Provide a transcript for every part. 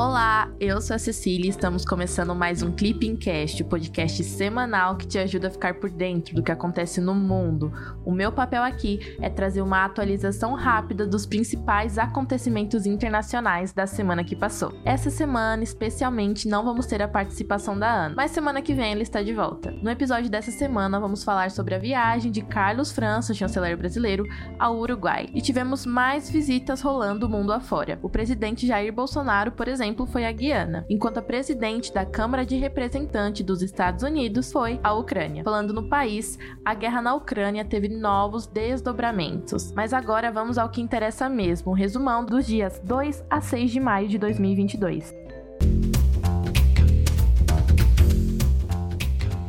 Olá, eu sou a Cecília e estamos começando mais um Clipping Cast, o podcast semanal que te ajuda a ficar por dentro do que acontece no mundo. O meu papel aqui é trazer uma atualização rápida dos principais acontecimentos internacionais da semana que passou. Essa semana, especialmente, não vamos ter a participação da Ana, mas semana que vem ela está de volta. No episódio dessa semana, vamos falar sobre a viagem de Carlos França, chanceler brasileiro, ao Uruguai. E tivemos mais visitas rolando o mundo afora. O presidente Jair Bolsonaro, por exemplo, exemplo, foi a Guiana, enquanto a presidente da Câmara de Representantes dos Estados Unidos foi a Ucrânia. Falando no país, a guerra na Ucrânia teve novos desdobramentos. Mas agora vamos ao que interessa mesmo, o resumão dos dias 2 a 6 de maio de 2022.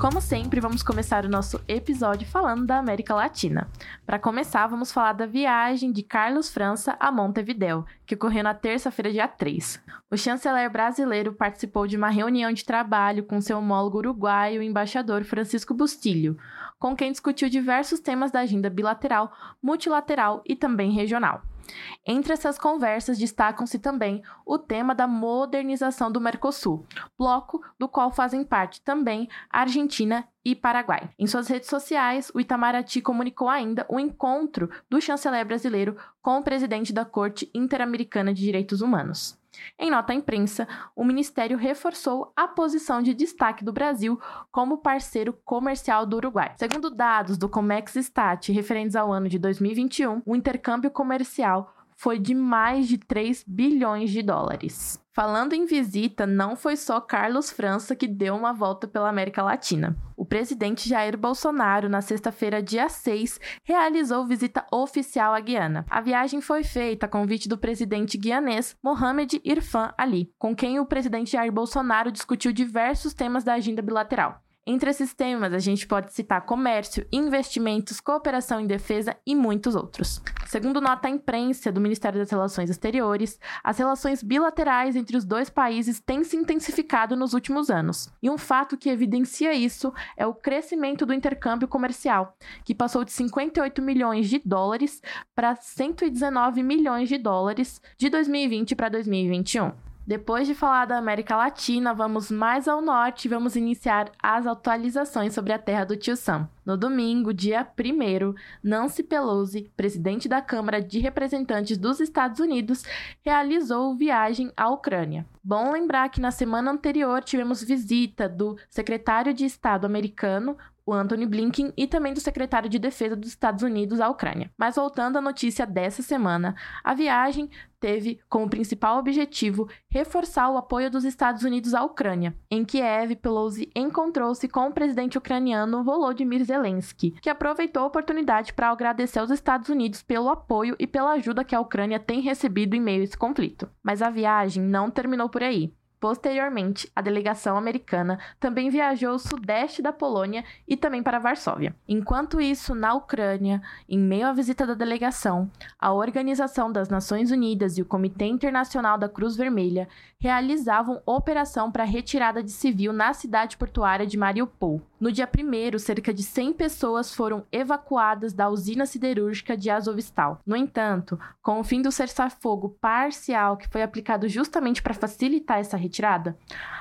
Como sempre, vamos começar o nosso episódio falando da América Latina. Para começar, vamos falar da viagem de Carlos França a Montevideo, que ocorreu na terça-feira, dia 3. O chanceler brasileiro participou de uma reunião de trabalho com seu homólogo uruguaio, o embaixador Francisco Bustilho, com quem discutiu diversos temas da agenda bilateral, multilateral e também regional. Entre essas conversas destacam-se também o tema da modernização do Mercosul, bloco do qual fazem parte também Argentina e Paraguai. Em suas redes sociais, o Itamaraty comunicou ainda o encontro do chanceler brasileiro com o presidente da Corte Interamericana de Direitos Humanos. Em nota à imprensa, o Ministério reforçou a posição de destaque do Brasil como parceiro comercial do Uruguai. Segundo dados do Comex Stat referentes ao ano de 2021, o intercâmbio comercial foi de mais de 3 bilhões de dólares. Falando em visita, não foi só Carlos França que deu uma volta pela América Latina. O presidente Jair Bolsonaro, na sexta-feira, dia 6, realizou visita oficial à Guiana. A viagem foi feita a convite do presidente guianês Mohamed Irfan Ali, com quem o presidente Jair Bolsonaro discutiu diversos temas da agenda bilateral. Entre esses temas, a gente pode citar comércio, investimentos, cooperação em defesa e muitos outros. Segundo nota à imprensa do Ministério das Relações Exteriores, as relações bilaterais entre os dois países têm se intensificado nos últimos anos. E um fato que evidencia isso é o crescimento do intercâmbio comercial, que passou de 58 milhões de dólares para 119 milhões de dólares de 2020 para 2021. Depois de falar da América Latina, vamos mais ao norte e vamos iniciar as atualizações sobre a terra do tio Sam. No domingo, dia 1, Nancy Pelosi, presidente da Câmara de Representantes dos Estados Unidos, realizou viagem à Ucrânia. Bom lembrar que na semana anterior tivemos visita do secretário de Estado americano, o Anthony Blinken, e também do secretário de Defesa dos Estados Unidos à Ucrânia. Mas voltando à notícia dessa semana, a viagem teve como principal objetivo reforçar o apoio dos Estados Unidos à Ucrânia. Em Kiev, Pelosi encontrou-se com o presidente ucraniano Volodymyr Zelensky, que aproveitou a oportunidade para agradecer aos Estados Unidos pelo apoio e pela ajuda que a Ucrânia tem recebido em meio a esse conflito. Mas a viagem não terminou por aí. Posteriormente, a delegação americana também viajou ao sudeste da Polônia e também para Varsóvia. Enquanto isso, na Ucrânia, em meio à visita da delegação, a Organização das Nações Unidas e o Comitê Internacional da Cruz Vermelha realizavam operação para retirada de civil na cidade portuária de Mariupol. No dia 1 cerca de 100 pessoas foram evacuadas da usina siderúrgica de Azovstal. No entanto, com o fim do cessar-fogo parcial que foi aplicado justamente para facilitar essa retirada, retirada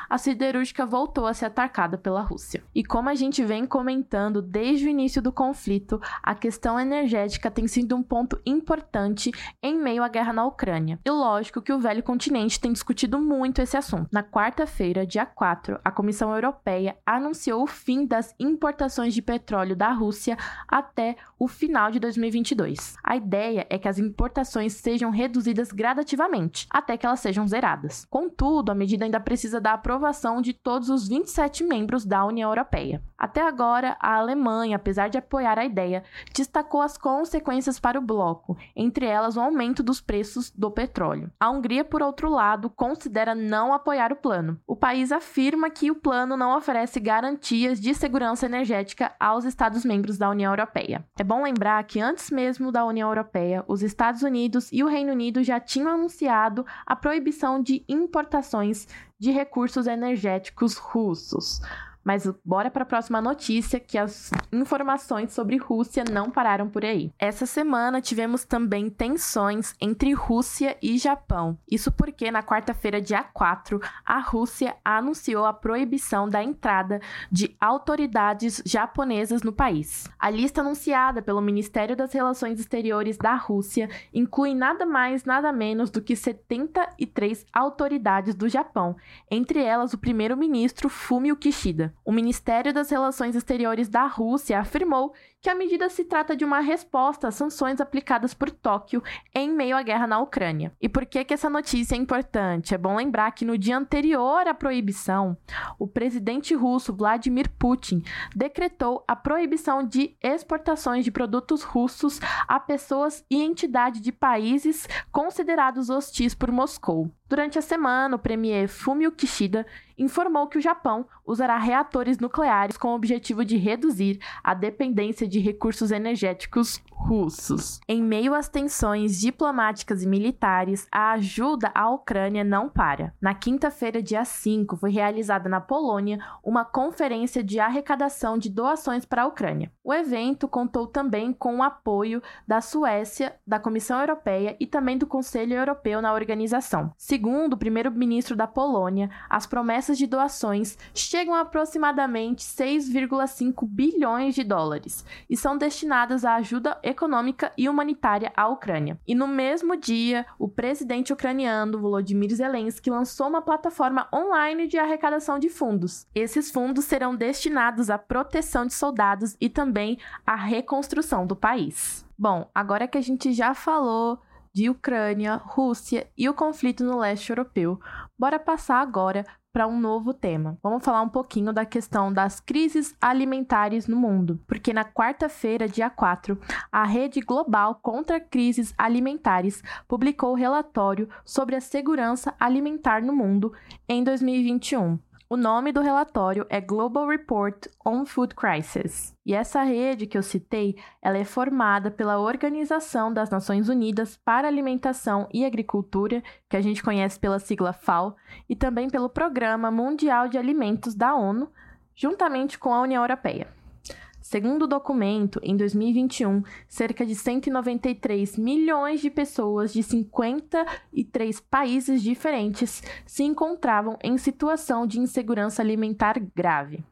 a siderúrgica voltou a ser atacada pela Rússia. E como a gente vem comentando desde o início do conflito, a questão energética tem sido um ponto importante em meio à guerra na Ucrânia. E lógico que o velho continente tem discutido muito esse assunto. Na quarta-feira, dia 4, a Comissão Europeia anunciou o fim das importações de petróleo da Rússia até o final de 2022. A ideia é que as importações sejam reduzidas gradativamente, até que elas sejam zeradas. Contudo, a medida ainda precisa da aprovação aprovação de todos os 27 membros da União Europeia. Até agora, a Alemanha, apesar de apoiar a ideia, destacou as consequências para o bloco, entre elas o aumento dos preços do petróleo. A Hungria, por outro lado, considera não apoiar o plano. O país afirma que o plano não oferece garantias de segurança energética aos Estados-membros da União Europeia. É bom lembrar que antes mesmo da União Europeia, os Estados Unidos e o Reino Unido já tinham anunciado a proibição de importações de recursos energéticos russos. Mas bora para a próxima notícia, que as informações sobre Rússia não pararam por aí. Essa semana tivemos também tensões entre Rússia e Japão. Isso porque na quarta-feira, dia 4, a Rússia anunciou a proibição da entrada de autoridades japonesas no país. A lista anunciada pelo Ministério das Relações Exteriores da Rússia inclui nada mais, nada menos do que 73 autoridades do Japão, entre elas o primeiro-ministro Fumio Kishida. O Ministério das Relações Exteriores da Rússia afirmou que a medida se trata de uma resposta às sanções aplicadas por Tóquio em meio à guerra na Ucrânia. E por que, que essa notícia é importante? É bom lembrar que no dia anterior à proibição, o presidente russo Vladimir Putin decretou a proibição de exportações de produtos russos a pessoas e entidades de países considerados hostis por Moscou. Durante a semana, o premier Fumio Kishida informou que o Japão usará reatores nucleares com o objetivo de reduzir a dependência de recursos energéticos russos. Em meio às tensões diplomáticas e militares, a ajuda à Ucrânia não para. Na quinta-feira, dia 5, foi realizada na Polônia uma conferência de arrecadação de doações para a Ucrânia. O evento contou também com o apoio da Suécia, da Comissão Europeia e também do Conselho Europeu na organização. Segundo o primeiro-ministro da Polônia, as promessas de doações chegam a aproximadamente 6,5 bilhões de dólares e são destinadas à ajuda econômica e humanitária à Ucrânia. E no mesmo dia, o presidente ucraniano Volodymyr Zelensky lançou uma plataforma online de arrecadação de fundos. Esses fundos serão destinados à proteção de soldados e também à reconstrução do país. Bom, agora que a gente já falou de Ucrânia, Rússia e o conflito no leste europeu, bora passar agora para um novo tema. Vamos falar um pouquinho da questão das crises alimentares no mundo, porque na quarta-feira, dia 4, a Rede Global contra Crises Alimentares publicou o relatório sobre a segurança alimentar no mundo em 2021. O nome do relatório é Global Report on Food Crisis. E essa rede que eu citei, ela é formada pela Organização das Nações Unidas para Alimentação e Agricultura, que a gente conhece pela sigla FAO, e também pelo Programa Mundial de Alimentos da ONU, juntamente com a União Europeia. Segundo o documento, em 2021, cerca de 193 milhões de pessoas de 53 países diferentes se encontravam em situação de insegurança alimentar grave.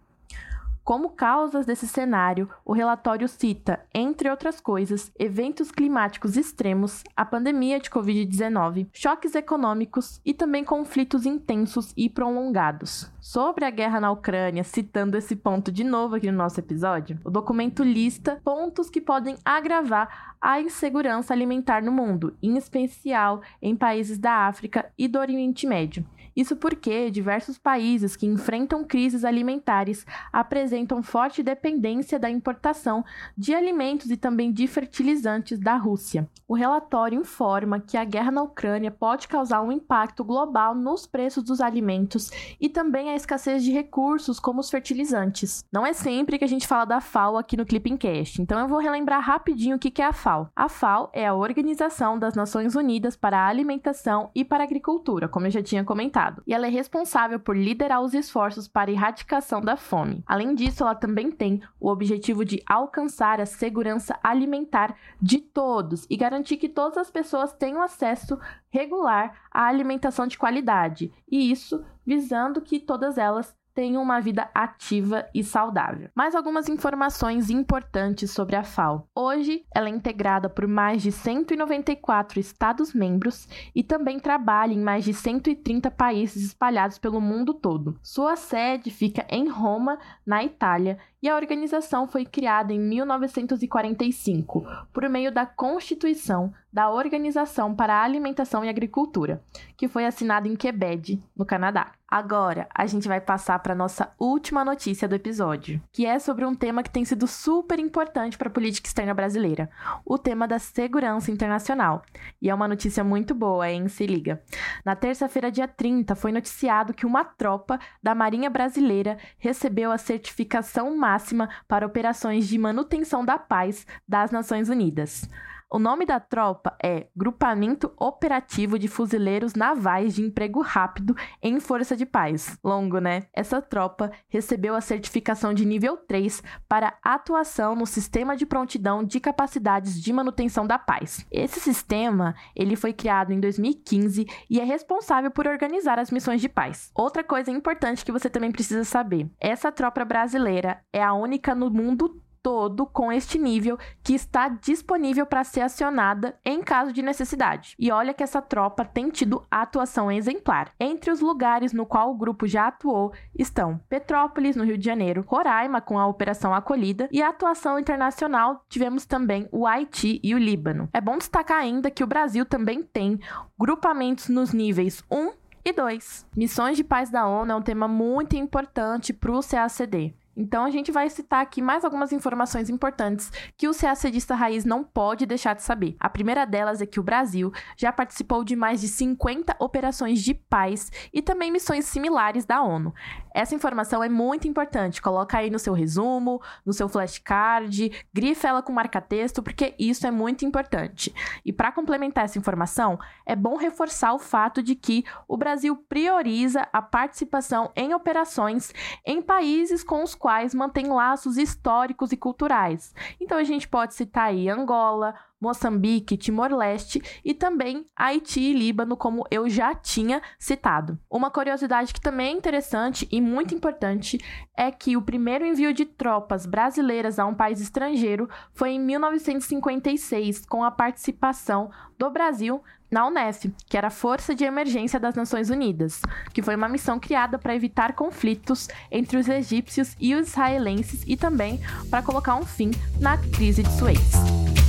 Como causas desse cenário, o relatório cita, entre outras coisas, eventos climáticos extremos, a pandemia de Covid-19, choques econômicos e também conflitos intensos e prolongados. Sobre a guerra na Ucrânia, citando esse ponto de novo aqui no nosso episódio, o documento lista pontos que podem agravar a insegurança alimentar no mundo, em especial em países da África e do Oriente Médio. Isso porque diversos países que enfrentam crises alimentares apresentam forte dependência da importação de alimentos e também de fertilizantes da Rússia. O relatório informa que a guerra na Ucrânia pode causar um impacto global nos preços dos alimentos e também a escassez de recursos como os fertilizantes. Não é sempre que a gente fala da FAO aqui no Clipping Cast, então eu vou relembrar rapidinho o que é a FAO. A FAO é a Organização das Nações Unidas para a Alimentação e para a Agricultura, como eu já tinha comentado e ela é responsável por liderar os esforços para a erradicação da fome. Além disso, ela também tem o objetivo de alcançar a segurança alimentar de todos e garantir que todas as pessoas tenham acesso regular à alimentação de qualidade, e isso visando que todas elas tenham uma vida ativa e saudável. Mais algumas informações importantes sobre a FAO. Hoje, ela é integrada por mais de 194 Estados-membros e também trabalha em mais de 130 países espalhados pelo mundo todo. Sua sede fica em Roma, na Itália, e a organização foi criada em 1945 por meio da Constituição da Organização para a Alimentação e Agricultura, que foi assinada em Quebec, no Canadá. Agora, a gente vai passar para nossa última notícia do episódio, que é sobre um tema que tem sido super importante para a política externa brasileira, o tema da segurança internacional. E é uma notícia muito boa, hein? Se liga. Na terça-feira, dia 30, foi noticiado que uma tropa da Marinha Brasileira recebeu a certificação máxima para operações de manutenção da paz das Nações Unidas. O nome da tropa é Grupamento Operativo de Fuzileiros Navais de Emprego Rápido em Força de Paz. Longo, né? Essa tropa recebeu a certificação de nível 3 para atuação no Sistema de Prontidão de Capacidades de Manutenção da Paz. Esse sistema, ele foi criado em 2015 e é responsável por organizar as missões de paz. Outra coisa importante que você também precisa saber, essa tropa brasileira é a única no mundo todo com este nível que está disponível para ser acionada em caso de necessidade. E olha que essa tropa tem tido atuação exemplar. Entre os lugares no qual o grupo já atuou estão Petrópolis, no Rio de Janeiro, Roraima, com a Operação Acolhida, e a atuação internacional tivemos também o Haiti e o Líbano. É bom destacar ainda que o Brasil também tem grupamentos nos níveis 1 e 2. Missões de paz da ONU é um tema muito importante para o CACD. Então a gente vai citar aqui mais algumas informações importantes que o CACDista raiz não pode deixar de saber. A primeira delas é que o Brasil já participou de mais de 50 operações de paz e também missões similares da ONU. Essa informação é muito importante. Coloca aí no seu resumo, no seu flashcard, grifa ela com marca-texto, porque isso é muito importante. E para complementar essa informação, é bom reforçar o fato de que o Brasil prioriza a participação em operações em países com os quais quais mantém laços históricos e culturais. Então a gente pode citar aí Angola, Moçambique, Timor-Leste e também Haiti e Líbano, como eu já tinha citado. Uma curiosidade que também é interessante e muito importante é que o primeiro envio de tropas brasileiras a um país estrangeiro foi em 1956, com a participação do Brasil na UNEF, que era a Força de Emergência das Nações Unidas, que foi uma missão criada para evitar conflitos entre os egípcios e os israelenses e também para colocar um fim na crise de Suez.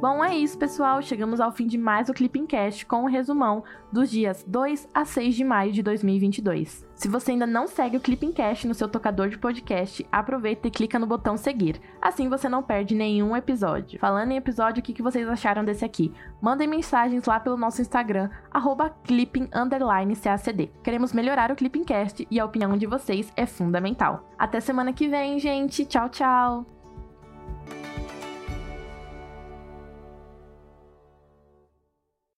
Bom, é isso, pessoal. Chegamos ao fim de mais o Clipping Cast com um resumão dos dias 2 a 6 de maio de 2022. Se você ainda não segue o Clipping Cast no seu tocador de podcast, aproveita e clica no botão seguir. Assim você não perde nenhum episódio. Falando em episódio, o que vocês acharam desse aqui? Mandem mensagens lá pelo nosso Instagram, clipping_cacd. Queremos melhorar o Clipping Cast e a opinião de vocês é fundamental. Até semana que vem, gente. Tchau, tchau!